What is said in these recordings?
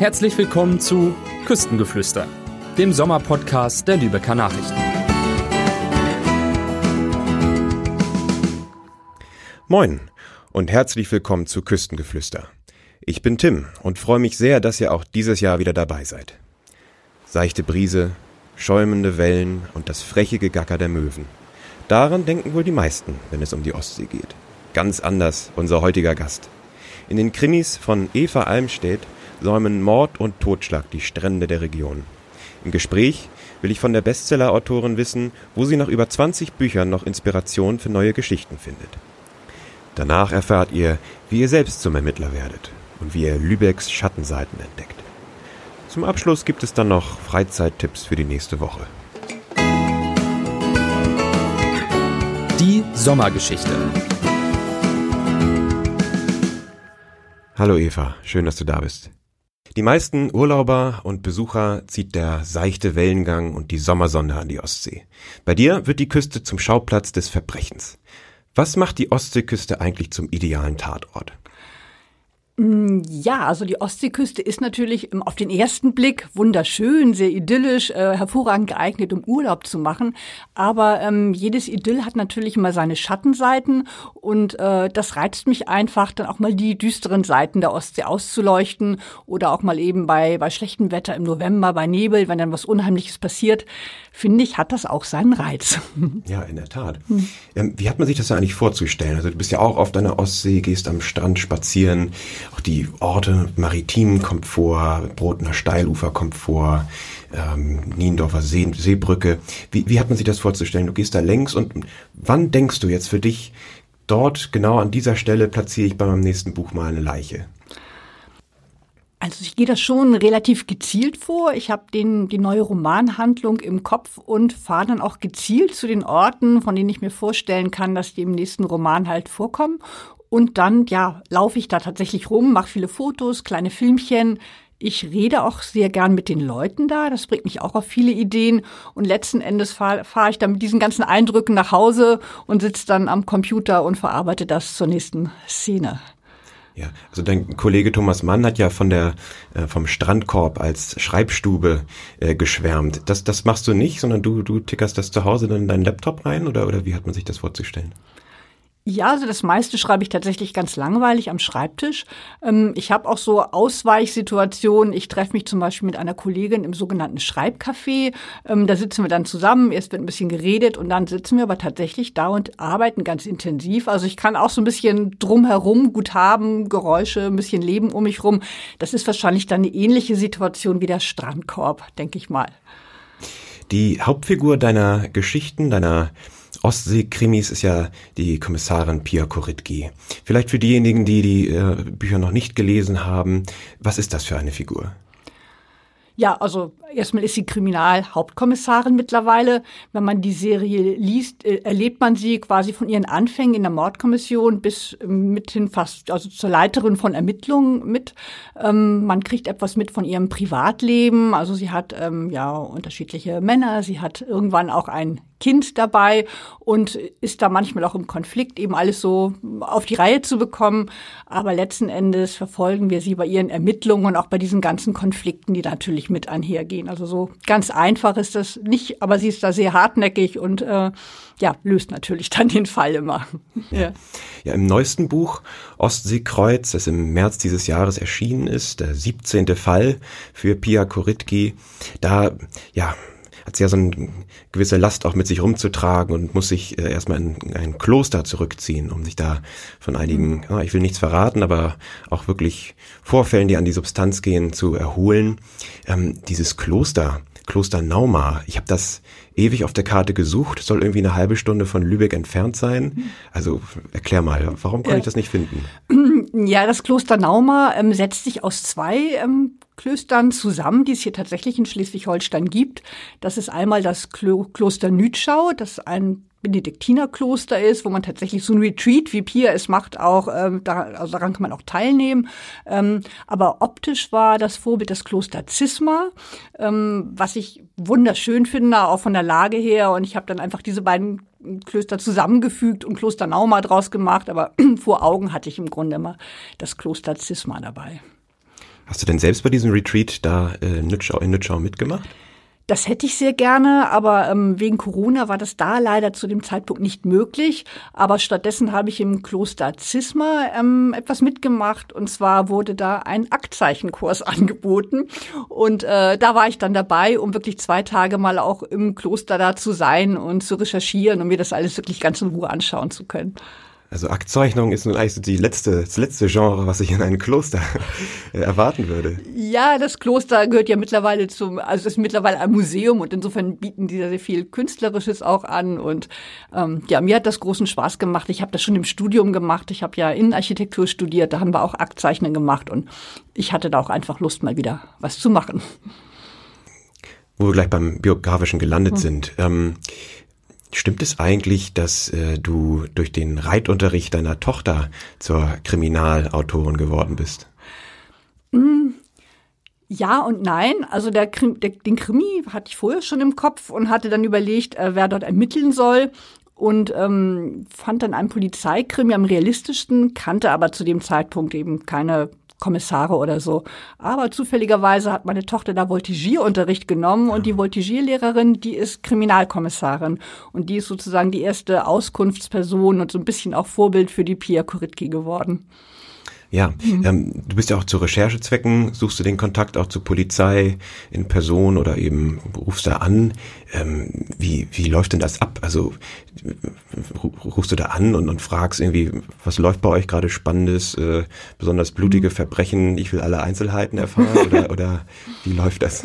Herzlich willkommen zu Küstengeflüster, dem Sommerpodcast der Lübecker Nachrichten. Moin und herzlich willkommen zu Küstengeflüster. Ich bin Tim und freue mich sehr, dass ihr auch dieses Jahr wieder dabei seid. Seichte Brise, schäumende Wellen und das freche Gegacker der Möwen. Daran denken wohl die meisten, wenn es um die Ostsee geht. Ganz anders unser heutiger Gast. In den Krimis von Eva Almstedt säumen Mord und Totschlag die Strände der Region. Im Gespräch will ich von der Bestseller-Autorin wissen, wo sie nach über 20 Büchern noch Inspiration für neue Geschichten findet. Danach erfahrt ihr, wie ihr selbst zum Ermittler werdet und wie ihr Lübecks Schattenseiten entdeckt. Zum Abschluss gibt es dann noch Freizeittipps für die nächste Woche. Die Sommergeschichte. Hallo Eva, schön, dass du da bist. Die meisten Urlauber und Besucher zieht der seichte Wellengang und die Sommersonne an die Ostsee. Bei dir wird die Küste zum Schauplatz des Verbrechens. Was macht die Ostseeküste eigentlich zum idealen Tatort? Mm, ja, also die Ostseeküste ist natürlich auf den ersten Blick wunderschön, sehr idyllisch, äh, hervorragend geeignet, um Urlaub zu machen. Aber ähm, jedes Idyll hat natürlich immer seine Schattenseiten und äh, das reizt mich einfach, dann auch mal die düsteren Seiten der Ostsee auszuleuchten oder auch mal eben bei, bei schlechtem Wetter im November, bei Nebel, wenn dann was Unheimliches passiert, finde ich, hat das auch seinen Reiz. Ja, in der Tat. Hm. Ähm, wie hat man sich das eigentlich vorzustellen? Also du bist ja auch auf deiner Ostsee, gehst am Strand spazieren auch die Orte Maritim kommt vor, Brotner Steilufer kommt vor, ähm, Niendorfer See, Seebrücke. Wie, wie hat man sich das vorzustellen? Du gehst da längs und wann denkst du jetzt für dich, dort genau an dieser Stelle platziere ich bei meinem nächsten Buch mal eine Leiche? Also ich gehe das schon relativ gezielt vor. Ich habe den die neue Romanhandlung im Kopf und fahre dann auch gezielt zu den Orten, von denen ich mir vorstellen kann, dass die im nächsten Roman halt vorkommen. Und dann, ja, laufe ich da tatsächlich rum, mache viele Fotos, kleine Filmchen. Ich rede auch sehr gern mit den Leuten da. Das bringt mich auch auf viele Ideen. Und letzten Endes fahre fahr ich dann mit diesen ganzen Eindrücken nach Hause und sitze dann am Computer und verarbeite das zur nächsten Szene. Ja, also dein Kollege Thomas Mann hat ja von der äh, vom Strandkorb als Schreibstube äh, geschwärmt. Das das machst du nicht, sondern du du tickerst das zu Hause dann in deinen Laptop rein oder oder wie hat man sich das vorzustellen? Ja, also das meiste schreibe ich tatsächlich ganz langweilig am Schreibtisch. Ähm, ich habe auch so Ausweichsituationen. Ich treffe mich zum Beispiel mit einer Kollegin im sogenannten Schreibcafé. Ähm, da sitzen wir dann zusammen, erst wird ein bisschen geredet und dann sitzen wir aber tatsächlich da und arbeiten ganz intensiv. Also ich kann auch so ein bisschen drumherum gut haben, Geräusche, ein bisschen Leben um mich rum. Das ist wahrscheinlich dann eine ähnliche Situation wie der Strandkorb, denke ich mal. Die Hauptfigur deiner Geschichten, deiner Ostsee-Krimis ist ja die Kommissarin Pia Koritki. Vielleicht für diejenigen, die die äh, Bücher noch nicht gelesen haben, was ist das für eine Figur? Ja, also erstmal ist sie Kriminalhauptkommissarin mittlerweile. Wenn man die Serie liest, äh, erlebt man sie quasi von ihren Anfängen in der Mordkommission bis mithin fast, also zur Leiterin von Ermittlungen mit. Ähm, man kriegt etwas mit von ihrem Privatleben. Also sie hat ähm, ja unterschiedliche Männer. Sie hat irgendwann auch ein Kind dabei und ist da manchmal auch im Konflikt, eben alles so auf die Reihe zu bekommen. Aber letzten Endes verfolgen wir sie bei ihren Ermittlungen und auch bei diesen ganzen Konflikten, die natürlich mit einhergehen. Also so ganz einfach ist das nicht, aber sie ist da sehr hartnäckig und äh, ja, löst natürlich dann den Fall immer. ja. ja, im neuesten Buch Ostseekreuz, das im März dieses Jahres erschienen ist, der 17. Fall für Pia Koritki, da, ja, hat sie ja so eine gewisse Last auch mit sich rumzutragen und muss sich äh, erstmal in ein Kloster zurückziehen, um sich da von einigen, mhm. ja, ich will nichts verraten, aber auch wirklich Vorfällen, die an die Substanz gehen, zu erholen. Ähm, dieses Kloster, Kloster Nauma, ich habe das ewig auf der Karte gesucht, soll irgendwie eine halbe Stunde von Lübeck entfernt sein. Also erklär mal, warum konnte ja. ich das nicht finden? Ja, das Kloster Nauma ähm, setzt sich aus zwei ähm, Klöstern zusammen, die es hier tatsächlich in Schleswig-Holstein gibt. Das ist einmal das Klo Kloster Nütschau, das ein Benediktinerkloster ist, wo man tatsächlich so ein Retreat, wie Pia es macht, auch ähm, da, also daran kann man auch teilnehmen. Ähm, aber optisch war das Vorbild das Kloster Zisma, ähm, was ich wunderschön finde, auch von der Lage her. Und ich habe dann einfach diese beiden Klöster zusammengefügt und Kloster Nauma draus gemacht. Aber vor Augen hatte ich im Grunde immer das Kloster Zisma dabei. Hast du denn selbst bei diesem Retreat da äh, in Nützschau, in Nützschau mitgemacht? Das hätte ich sehr gerne, aber ähm, wegen Corona war das da leider zu dem Zeitpunkt nicht möglich. Aber stattdessen habe ich im Kloster Zisma ähm, etwas mitgemacht. Und zwar wurde da ein Aktzeichenkurs angeboten. Und äh, da war ich dann dabei, um wirklich zwei Tage mal auch im Kloster da zu sein und zu recherchieren und mir das alles wirklich ganz in Ruhe anschauen zu können. Also Aktzeichnung ist nun eigentlich die letzte, das letzte Genre, was ich in einem Kloster äh, erwarten würde. Ja, das Kloster gehört ja mittlerweile zum, also es ist mittlerweile ein Museum und insofern bieten die da sehr viel Künstlerisches auch an. Und ähm, ja, mir hat das großen Spaß gemacht. Ich habe das schon im Studium gemacht. Ich habe ja Innenarchitektur studiert, da haben wir auch Aktzeichnen gemacht und ich hatte da auch einfach Lust, mal wieder was zu machen. Wo wir gleich beim Biografischen gelandet hm. sind. Ähm, Stimmt es eigentlich, dass äh, du durch den Reitunterricht deiner Tochter zur Kriminalautorin geworden bist? Mm, ja und nein. Also der, der, den Krimi hatte ich vorher schon im Kopf und hatte dann überlegt, äh, wer dort ermitteln soll und ähm, fand dann einen Polizeikrimi am realistischsten, kannte aber zu dem Zeitpunkt eben keine Kommissare oder so. Aber zufälligerweise hat meine Tochter da Voltigierunterricht genommen und die Voltigierlehrerin, die ist Kriminalkommissarin und die ist sozusagen die erste Auskunftsperson und so ein bisschen auch Vorbild für die Pia Kuritki geworden. Ja, mhm. ähm, du bist ja auch zu Recherchezwecken, suchst du den Kontakt auch zur Polizei in Person oder eben rufst da an. Ähm, wie, wie läuft denn das ab? Also rufst du da an und, und fragst irgendwie, was läuft bei euch gerade Spannendes, äh, besonders blutige mhm. Verbrechen, ich will alle Einzelheiten erfahren oder, oder wie läuft das?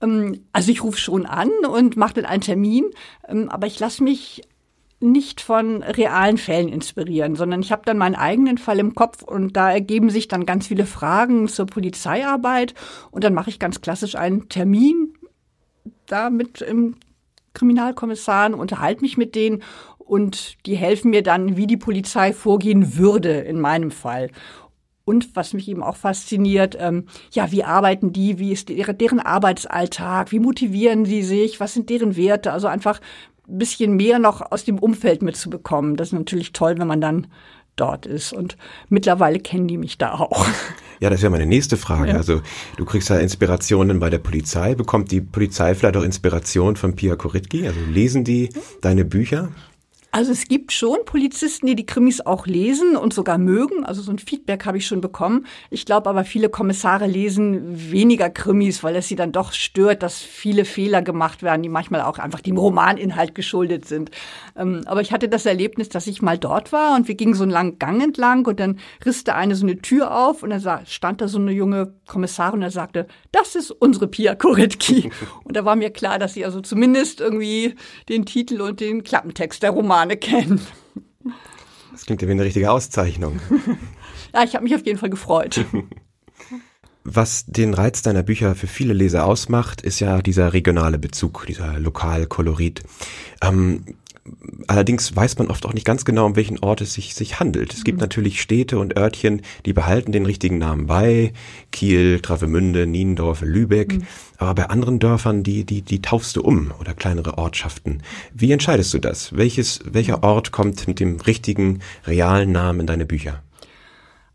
Ähm, also ich rufe schon an und mache dann einen Termin, ähm, aber ich lasse mich nicht von realen Fällen inspirieren, sondern ich habe dann meinen eigenen Fall im Kopf und da ergeben sich dann ganz viele Fragen zur Polizeiarbeit und dann mache ich ganz klassisch einen Termin da mit im Kriminalkommissaren, unterhalte mich mit denen und die helfen mir dann, wie die Polizei vorgehen würde in meinem Fall. Und was mich eben auch fasziniert, ähm, ja, wie arbeiten die, wie ist deren, deren Arbeitsalltag, wie motivieren sie sich, was sind deren Werte? Also einfach bisschen mehr noch aus dem Umfeld mitzubekommen. Das ist natürlich toll, wenn man dann dort ist. Und mittlerweile kennen die mich da auch. Ja, das wäre meine nächste Frage. Ja. Also du kriegst ja Inspirationen bei der Polizei. Bekommt die Polizei vielleicht auch Inspiration von Pia Koritki? Also lesen die deine Bücher? Also es gibt schon Polizisten, die die Krimis auch lesen und sogar mögen. Also so ein Feedback habe ich schon bekommen. Ich glaube aber, viele Kommissare lesen weniger Krimis, weil es sie dann doch stört, dass viele Fehler gemacht werden, die manchmal auch einfach dem Romaninhalt geschuldet sind. Ähm, aber ich hatte das Erlebnis, dass ich mal dort war und wir gingen so einen langen Gang entlang und dann riss da eine so eine Tür auf und dann stand da so eine junge Kommissarin und er sagte, das ist unsere Pia Koritki. und da war mir klar, dass sie also zumindest irgendwie den Titel und den Klappentext der Roman Romane kennen. Das klingt ja wie eine richtige Auszeichnung. ja, ich habe mich auf jeden Fall gefreut. Was den Reiz deiner Bücher für viele Leser ausmacht, ist ja dieser regionale Bezug, dieser Lokalkolorit. Ähm, Allerdings weiß man oft auch nicht ganz genau, um welchen Ort es sich, sich handelt. Es gibt mhm. natürlich Städte und Örtchen, die behalten den richtigen Namen bei. Kiel, Travemünde, Niendorf, Lübeck. Mhm. Aber bei anderen Dörfern, die, die, die taufst du um oder kleinere Ortschaften. Wie entscheidest du das? Welches, welcher Ort kommt mit dem richtigen, realen Namen in deine Bücher?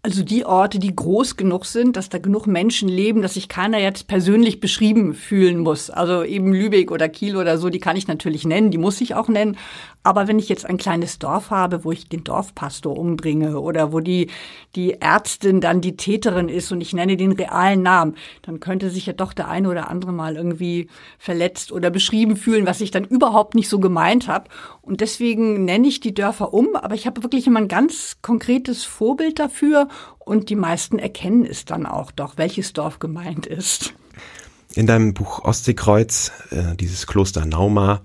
Also die Orte, die groß genug sind, dass da genug Menschen leben, dass sich keiner jetzt persönlich beschrieben fühlen muss. Also eben Lübeck oder Kiel oder so, die kann ich natürlich nennen, die muss ich auch nennen. Aber wenn ich jetzt ein kleines Dorf habe, wo ich den Dorfpastor umbringe oder wo die, die Ärztin dann die Täterin ist und ich nenne den realen Namen, dann könnte sich ja doch der eine oder andere mal irgendwie verletzt oder beschrieben fühlen, was ich dann überhaupt nicht so gemeint habe. Und deswegen nenne ich die Dörfer um, aber ich habe wirklich immer ein ganz konkretes Vorbild dafür und die meisten erkennen es dann auch doch, welches Dorf gemeint ist. In deinem Buch Ostseekreuz, äh, dieses Kloster Nauma,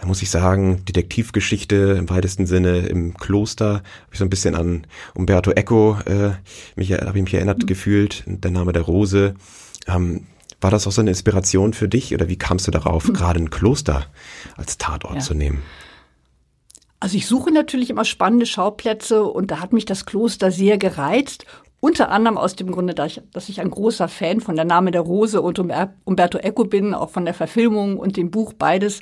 da muss ich sagen, Detektivgeschichte im weitesten Sinne im Kloster, habe ich so ein bisschen an Umberto Eco äh, mich habe ich mich erinnert mhm. gefühlt, der Name der Rose. Ähm, war das auch so eine Inspiration für dich oder wie kamst du darauf, mhm. gerade ein Kloster als Tatort ja. zu nehmen? Also ich suche natürlich immer spannende Schauplätze und da hat mich das Kloster sehr gereizt. Unter anderem aus dem Grunde, dass ich ein großer Fan von der Name der Rose und Umberto Eco bin, auch von der Verfilmung und dem Buch beides.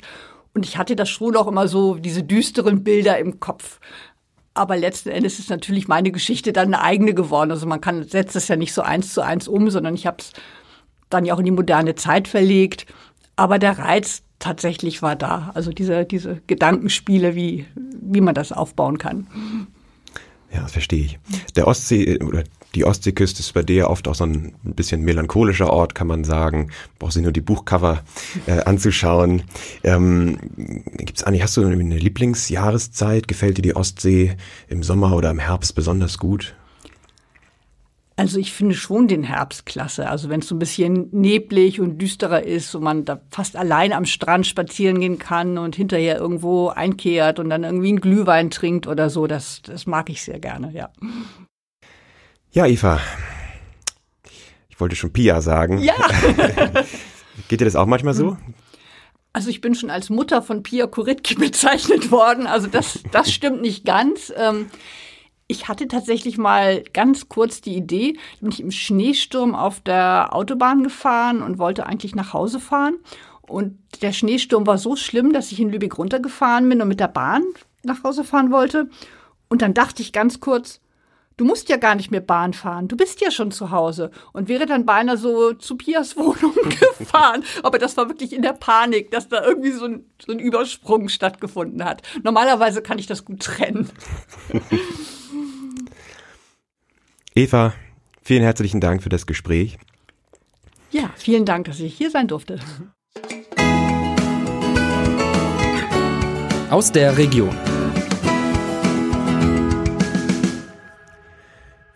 Und ich hatte das schon auch immer so, diese düsteren Bilder im Kopf. Aber letzten Endes ist natürlich meine Geschichte dann eine eigene geworden. Also man kann setzt es ja nicht so eins zu eins um, sondern ich habe es dann ja auch in die moderne Zeit verlegt. Aber der Reiz tatsächlich war da. Also diese, diese Gedankenspiele, wie, wie man das aufbauen kann. Ja, das verstehe ich. Der Ostsee oder die Ostseeküste ist bei dir oft auch so ein bisschen melancholischer Ort, kann man sagen. Brauchst du nur die Buchcover äh, anzuschauen. Ähm, gibt's eigentlich, hast du eine Lieblingsjahreszeit? Gefällt dir die Ostsee im Sommer oder im Herbst besonders gut? Also ich finde schon den Herbst klasse. Also wenn es so ein bisschen neblig und düsterer ist und man da fast allein am Strand spazieren gehen kann und hinterher irgendwo einkehrt und dann irgendwie einen Glühwein trinkt oder so, das, das mag ich sehr gerne, ja. Ja, Eva. Ich wollte schon Pia sagen. Ja. Geht dir das auch manchmal so? Also ich bin schon als Mutter von Pia Kuritki bezeichnet worden. Also das, das stimmt nicht ganz. Ähm, ich hatte tatsächlich mal ganz kurz die Idee, bin ich im Schneesturm auf der Autobahn gefahren und wollte eigentlich nach Hause fahren. Und der Schneesturm war so schlimm, dass ich in Lübeck runtergefahren bin und mit der Bahn nach Hause fahren wollte. Und dann dachte ich ganz kurz, du musst ja gar nicht mehr Bahn fahren, du bist ja schon zu Hause und wäre dann beinahe so zu Pias Wohnung gefahren. Aber das war wirklich in der Panik, dass da irgendwie so ein, so ein Übersprung stattgefunden hat. Normalerweise kann ich das gut trennen. Eva, vielen herzlichen Dank für das Gespräch. Ja, vielen Dank, dass ich hier sein durfte. Aus der Region.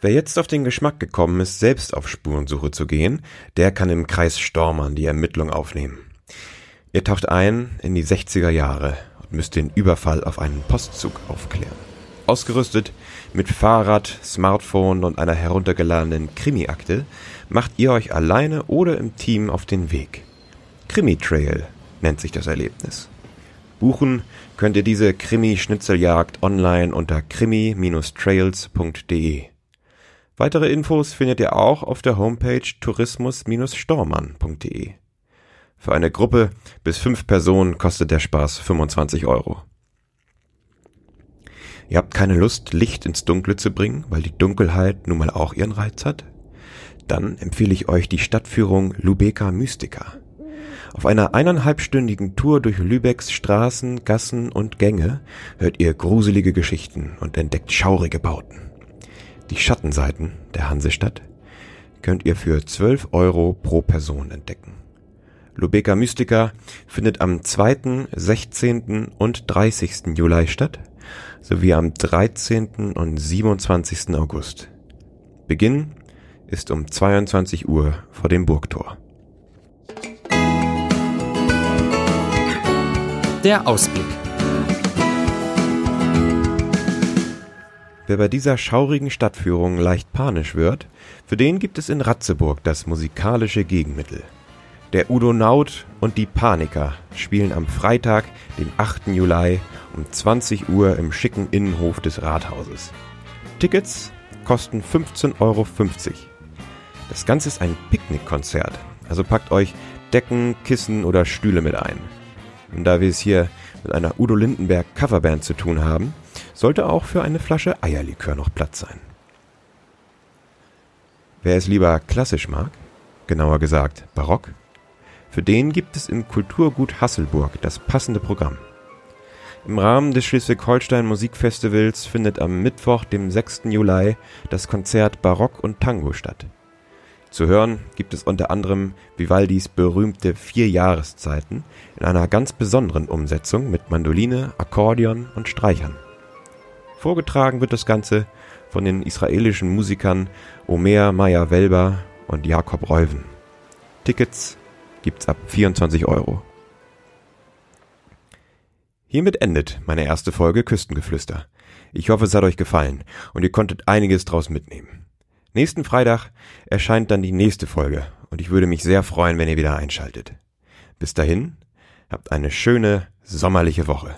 Wer jetzt auf den Geschmack gekommen ist, selbst auf Spurensuche zu gehen, der kann im Kreis Stormann die Ermittlung aufnehmen. Ihr taucht ein in die 60er Jahre und müsst den Überfall auf einen Postzug aufklären. Ausgerüstet mit Fahrrad, Smartphone und einer heruntergeladenen Krimi-Akte macht ihr euch alleine oder im Team auf den Weg. Krimi-Trail nennt sich das Erlebnis. Buchen könnt ihr diese Krimi-Schnitzeljagd online unter krimi-trails.de. Weitere Infos findet ihr auch auf der Homepage tourismus-stormann.de. Für eine Gruppe bis fünf Personen kostet der Spaß 25 Euro. Ihr habt keine Lust, Licht ins Dunkle zu bringen, weil die Dunkelheit nun mal auch ihren Reiz hat? Dann empfehle ich euch die Stadtführung Lübecker Mystica. Auf einer eineinhalbstündigen Tour durch Lübecks Straßen, Gassen und Gänge hört ihr gruselige Geschichten und entdeckt schaurige Bauten. Die Schattenseiten der Hansestadt könnt ihr für 12 Euro pro Person entdecken. Lübecker Mystica findet am 2., 16. und 30. Juli statt sowie am 13. und 27. August. Beginn ist um 22 Uhr vor dem Burgtor. Der Ausblick. Wer bei dieser schaurigen Stadtführung leicht panisch wird, für den gibt es in Ratzeburg das musikalische Gegenmittel. Der Udo Naut und die Paniker spielen am Freitag, den 8. Juli um 20 Uhr im schicken Innenhof des Rathauses. Tickets kosten 15,50 Euro. Das Ganze ist ein Picknickkonzert, also packt euch Decken, Kissen oder Stühle mit ein. Und da wir es hier mit einer Udo Lindenberg Coverband zu tun haben, sollte auch für eine Flasche Eierlikör noch Platz sein. Wer es lieber klassisch mag, genauer gesagt barock, für den gibt es im Kulturgut Hasselburg das passende Programm. Im Rahmen des Schleswig-Holstein Musikfestivals findet am Mittwoch, dem 6. Juli, das Konzert Barock und Tango statt. Zu hören gibt es unter anderem Vivaldis berühmte Vier Jahreszeiten in einer ganz besonderen Umsetzung mit Mandoline, Akkordeon und Streichern. Vorgetragen wird das Ganze von den israelischen Musikern Omer Meyer Welber und Jakob Reuven. Tickets gibt's ab 24 Euro. Hiermit endet meine erste Folge Küstengeflüster. Ich hoffe, es hat euch gefallen und ihr konntet einiges draus mitnehmen. Nächsten Freitag erscheint dann die nächste Folge und ich würde mich sehr freuen, wenn ihr wieder einschaltet. Bis dahin, habt eine schöne sommerliche Woche.